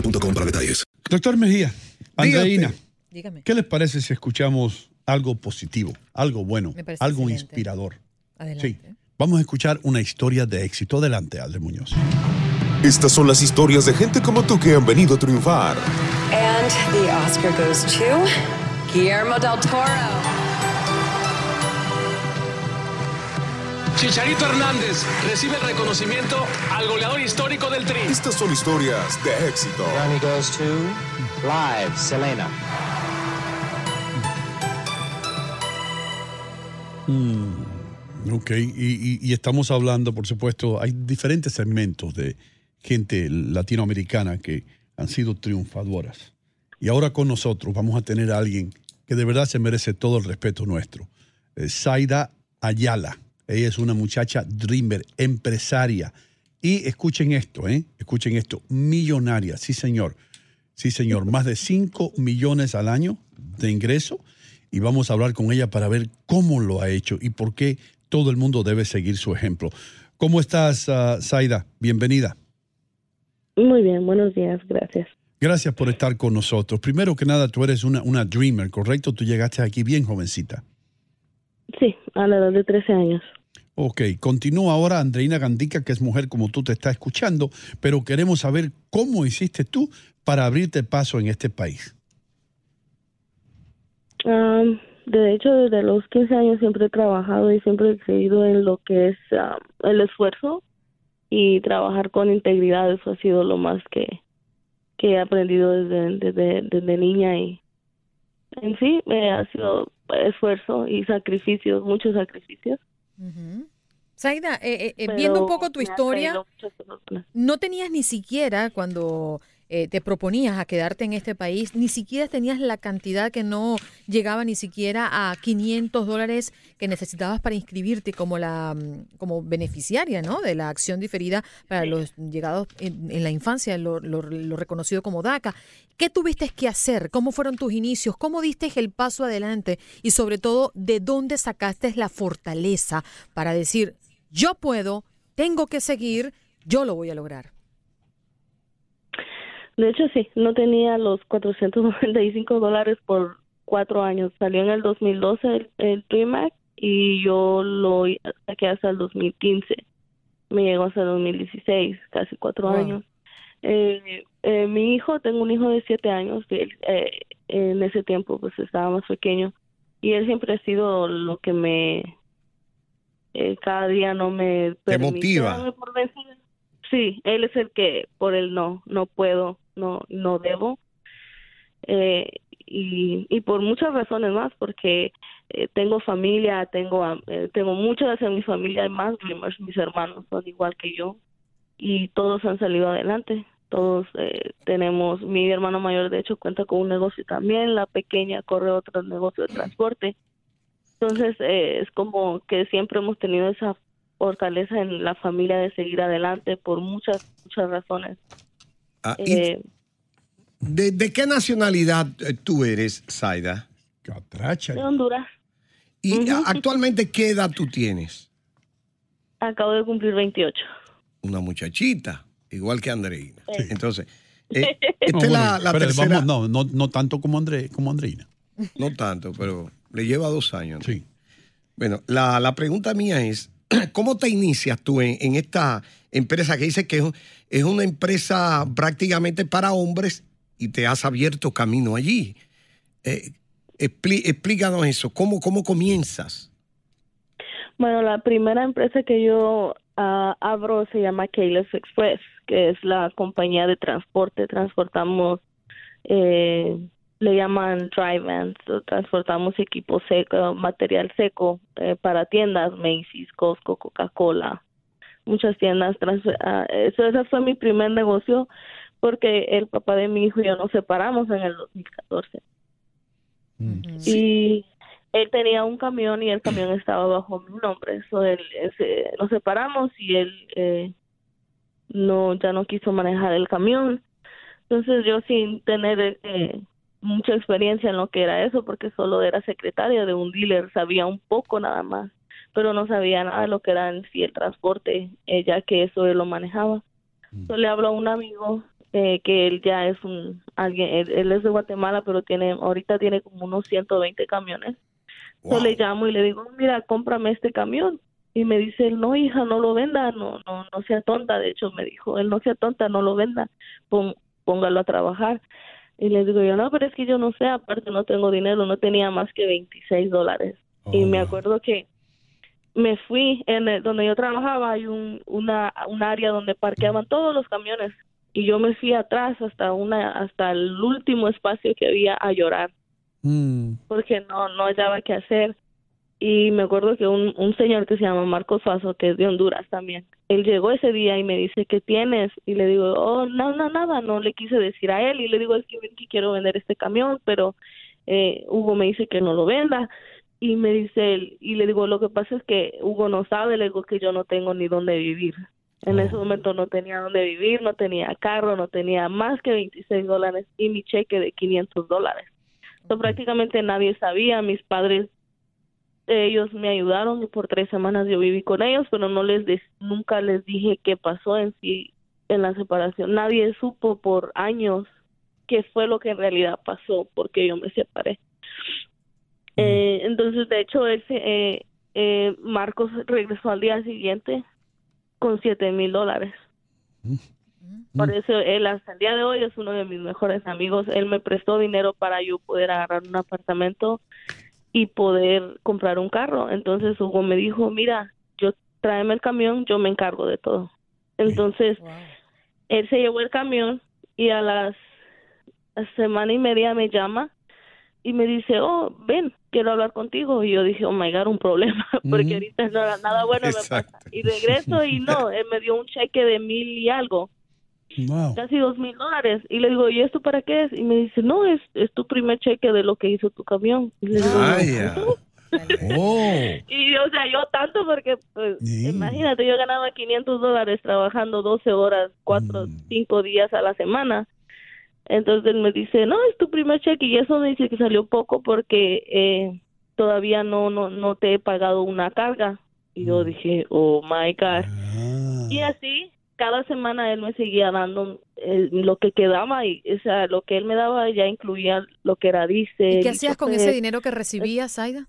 boostmobile.com para detalles. Doctor Mejía, Andreina, Dígame. ¿qué les parece si escuchamos algo positivo, algo bueno, algo excelente. inspirador? Adelante. Sí. Vamos a escuchar una historia de éxito. Adelante, Aldre Muñoz. Estas son las historias de gente como tú que han venido a triunfar. And the Oscar goes to Guillermo del Toro. Chicharito Hernández recibe el reconocimiento al goleador histórico del Tri. Estas son historias de éxito. Grammy goes to Live, Selena. Mm, ok, y, y- y estamos hablando, por supuesto, hay diferentes segmentos de gente latinoamericana que han sido triunfadoras. Y ahora con nosotros vamos a tener a alguien que de verdad se merece todo el respeto nuestro. Eh, Zaida Ayala. Ella es una muchacha dreamer, empresaria. Y escuchen esto, ¿eh? Escuchen esto. Millonaria, sí señor. Sí señor. Más de 5 millones al año de ingreso. Y vamos a hablar con ella para ver cómo lo ha hecho y por qué todo el mundo debe seguir su ejemplo. ¿Cómo estás, ah, Zaida? Bienvenida. Muy bien, buenos días, gracias. Gracias por estar con nosotros. Primero que nada, tú eres una, una dreamer, ¿correcto? Tú llegaste aquí bien jovencita. Sí, a la edad de 13 años. Ok, continúa ahora Andreina Gandica, que es mujer como tú te está escuchando, pero queremos saber cómo hiciste tú para abrirte paso en este país. De hecho, desde los 15 años siempre he trabajado y siempre he creído en lo que es el esfuerzo y trabajar con integridad. Eso ha sido lo más que, he aprendido desde, desde, desde niña y en sí eh, ha sido esfuerzo y sacrificios, muchos sacrificios. Zaida, eh, eh, eh, viendo un poco tu historia, no tenías ni siquiera cuando eh, te proponías a quedarte en este país, ni siquiera tenías la cantidad que no llegaba ni siquiera a 500 dólares que necesitabas para inscribirte como la mm, como beneficiaria, ¿no? De la acción diferida para los llegados en, en la infancia, lo, lo- lo reconocido como DACA. ¿Qué tuviste que hacer? ¿Cómo fueron tus inicios? ¿Cómo diste el paso adelante? Y sobre todo, ¿de dónde sacaste la fortaleza para decir, yo puedo, tengo que seguir, yo lo voy a lograr? De hecho, sí, no tenía los 495 dólares por cuatro años. Salió en el 2012 el, el DreamHack y yo lo saqué hasta el 2015. Me llegó hasta el 2016, casi cuatro Wow. años. Eh, eh, mi hijo, tengo un hijo de siete años, que él, eh, en ese tiempo pues estaba más pequeño y él siempre ha sido lo que me, eh, cada día no me Te permite motiva. Sí, él es el que por él no, no puedo. No, no debo. Eh, y, por muchas razones más, porque eh, tengo familia, tengo eh, tengo muchas en mi familia, más mis hermanos son igual que yo y todos han salido adelante. Todos eh, tenemos, mi hermano mayor de hecho cuenta con un negocio también, la pequeña corre otro negocio de transporte. Entonces eh, es como que siempre hemos tenido esa fortaleza en la familia de seguir adelante por muchas, muchas razones. Ah, Eh, ¿de, de qué nacionalidad eh, tú eres, Zaida? de Honduras. ¿Y actualmente qué edad tú tienes? Acabo de cumplir 28. Una muchachita, igual que Andreina. Sí. Entonces, eh, esta No, es bueno, la, la espérate, tercera. vamos, no, no, no tanto como, André, como Andreina. No tanto, pero le lleva dos años. Sí. Bueno, la, la pregunta mía es, ¿cómo te inicias tú en, esta empresa que dice que es, una empresa prácticamente para hombres y te has abierto camino allí? Eh, explí- explícanos eso, ¿cómo, cómo comienzas? Bueno, la primera empresa que yo ah, abro se llama Keyless Express, que es la compañía de transporte. Transportamos, eh, le llaman dry vans, transportamos equipo seco, material seco eh, para tiendas, Macy's, Costco, Coca-Cola, muchas tiendas. trans- ah, eso, ese fue mi primer negocio porque el papá de mi hijo y yo nos separamos en el 2014. Y él tenía un camión y el camión estaba bajo mi nombre. So, él, ese- nos separamos y él eh, no ya no quiso manejar el camión. Entonces yo sin tener eh, mucha experiencia en lo que era eso, porque solo era secretaria de un dealer, sabía un poco nada más, pero no sabía nada de lo que era en sí el transporte, eh, ya que eso él lo manejaba. Yo le hablo a un amigo eh, que él ya es un alguien, él, él es de Guatemala, pero tiene ahorita tiene como unos 120 camiones. Yo le llamo y le digo, mira, cómprame este camión. Y me dice él, no, hija, no lo venda, no, no, no sea tonta. De hecho, me dijo, él no sea tonta, no lo venda, Pon- póngalo a trabajar. Y le digo yo, no, pero es que yo no sé, aparte no tengo dinero, no tenía más que 26 dólares. y me acuerdo que me fui, en el- donde yo trabajaba hay un, una, un área donde parqueaban todos los camiones y yo me fui atrás hasta una hasta el último espacio que había a llorar. Porque no no hallaba qué hacer y me acuerdo que un, un señor que se llama Marcos Faso que es de Honduras también él llegó ese día y me dice qué tienes y le digo oh no no nada no le quise decir a él y le digo es que, quiero vender este camión pero eh, Hugo me dice que no lo venda y me dice él y le digo lo que pasa es que Hugo no sabe le digo que yo no tengo ni dónde vivir en ese momento no tenía dónde vivir no tenía carro no tenía más que 26 dólares y mi cheque de 500 dólares. So, prácticamente nadie sabía mis padres ellos me ayudaron y por tres semanas yo viví con ellos pero no les nunca les dije qué pasó en sí en la separación nadie supo por años qué fue lo que en realidad pasó porque yo me separé eh, entonces, de hecho, él se- eh, eh, Marcos regresó al día siguiente con siete mil dólares. Por eso él hasta el día de hoy es uno de mis mejores amigos. Él me prestó dinero para yo poder agarrar un apartamento y poder comprar un carro. Entonces Hugo me dijo, mira, yo tráeme el camión, yo me encargo de todo. Entonces él se llevó el camión y a las semana y media me llama y me dice, oh, ven, quiero hablar contigo. Y yo dije, oh my God, un problema, porque ahorita nada, nada bueno me pasa. Y regreso y no, él me dio un cheque de mil y algo, casi dos mil dólares. Y le digo, ¿y esto para qué es? Y me dice, no, es, es tu primer cheque de lo que hizo tu camión. Y le digo, Vaya. Oh. y o sea, yo tanto porque, pues, imagínate, yo ganaba 500 dólares trabajando 12 horas, 4, 5 días a la semana. Entonces él me dice, no, es tu primer cheque y eso me dice que salió poco porque eh, todavía no, no, no te he pagado una carga. Y yo dije, oh my God. Y así, cada semana él me seguía dando eh, lo que quedaba y, o sea, lo que él me daba ya incluía lo que era dice. ¿Y qué hacías con ese dinero que recibías, Aida?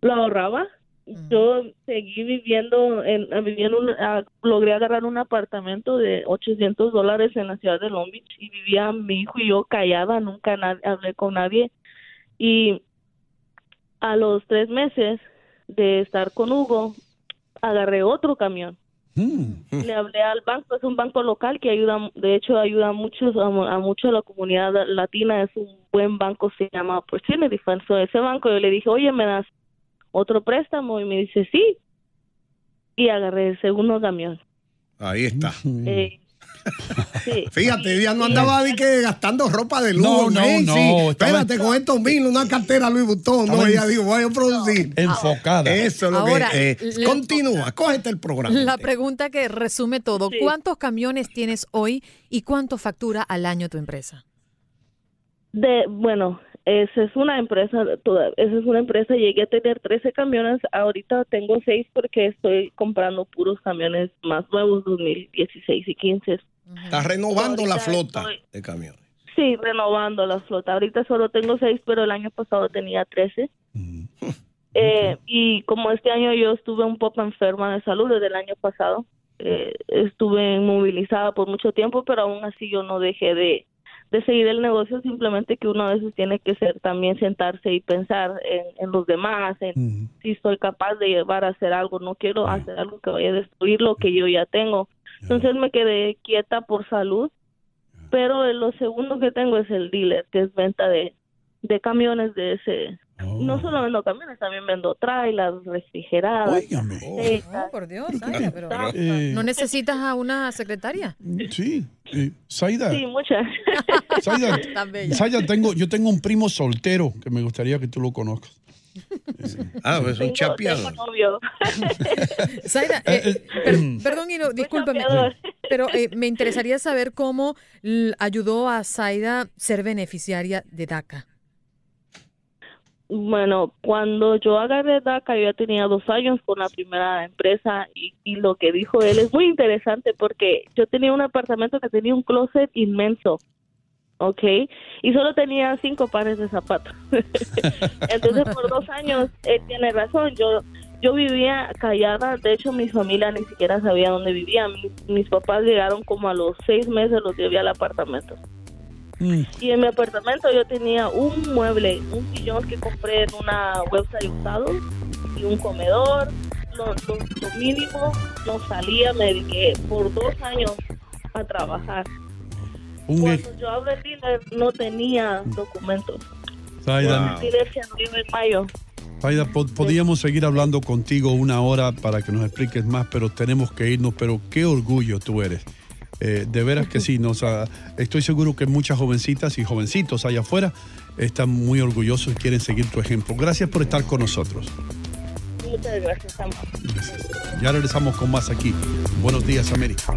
lo ahorraba. Yo seguí viviendo, en, viviendo un- ah, logré agarrar un apartamento de 800 dólares en la ciudad de Long Beach y vivía mi hijo y yo callada, nunca hablé con nadie. Y a los tres meses de estar con Hugo, agarré otro camión Le hablé al banco, es un banco local que ayuda, de hecho ayuda a muchos, a, a mucho a la comunidad latina, es un buen banco, se llama Opportunity Fund. So, ese banco yo le dije, oye, ¿me das otro préstamo? Y me dice, sí. Y agarré el segundo camión. Ahí está. Eh, sí. Fíjate, ella no andaba que gastando ropa de lujo. No, no, Macy. no, estaba- Espérate, con estos mil, una cartera Louis Vuitton. No, ella dijo, voy a producir. Enfocada. Eso es lo Ahora, que. eh, le- continúa, cógete el programa. La pregunta que resume todo, ¿cuántos camiones tienes hoy y cuánto factura al año tu empresa? De, bueno, esa es una empresa, toda, esa es una empresa, llegué a tener 13 camiones, ahorita tengo 6 porque estoy comprando puros camiones más nuevos, 2016 y 15. Está renovando la flota estoy- de camiones. Sí, renovando la flota. Ahorita solo tengo 6, pero el año pasado tenía 13. Eh, y como este año yo estuve un poco enferma de salud desde el año pasado, eh, estuve inmovilizada por mucho tiempo, pero aún así yo no dejé de, de seguir el negocio, simplemente que uno a veces tiene que ser también sentarse y pensar en, en los demás, en si estoy capaz de llevar a hacer algo, no quiero hacer algo que vaya a destruir lo que yo ya tengo. Entonces me quedé quieta por salud, pero lo segundo que tengo es el dealer, que es venta de, de camiones de ese... No solo vendo camiones, también vendo trailers, refrigeradas. aceites, Oh, por Dios, Zaida, pero Eh, ¿no necesitas a una secretaria? Sí, eh, Zaida. Sí, muchas. Zaida. Zaida, tengo, yo tengo un primo soltero que me gustaría que tú lo conozcas. Ah, pues un tengo novio. Zaida, eh, per- perdón, Hino, discúlpeme, chapeador. pero eh, me interesaría saber cómo ayudó a Zaida ser beneficiaria de DACA. Bueno, cuando yo agarré DACA, yo ya tenía dos años con la primera empresa y, y lo que dijo él es muy interesante porque yo tenía un apartamento que tenía un closet inmenso, ¿ok? Y solo tenía cinco pares de zapatos. Entonces, por dos años, él tiene razón, yo yo vivía callada, de hecho mi familia ni siquiera sabía dónde vivía, mis, mis papás llegaron como a los seis meses, los llevé al apartamento. Y en mi apartamento yo tenía un mueble, un sillón que compré en una website usado y un comedor. Lo, lo- lo mínimo no salía, me dediqué por dos años a trabajar. Un Cuando yo abrí el dealer no tenía documentos. Se abrió en mayo. Zaida, po- podríamos seguir hablando contigo una hora para que nos expliques más, pero tenemos que irnos. Pero qué orgullo tú eres. Eh, de veras que sí, nos, estoy seguro que muchas jovencitas y jovencitos allá afuera están muy orgullosos y quieren seguir tu ejemplo. Gracias por estar con nosotros. Muchas gracias, amor. Ya regresamos con más aquí. Buenos días, América.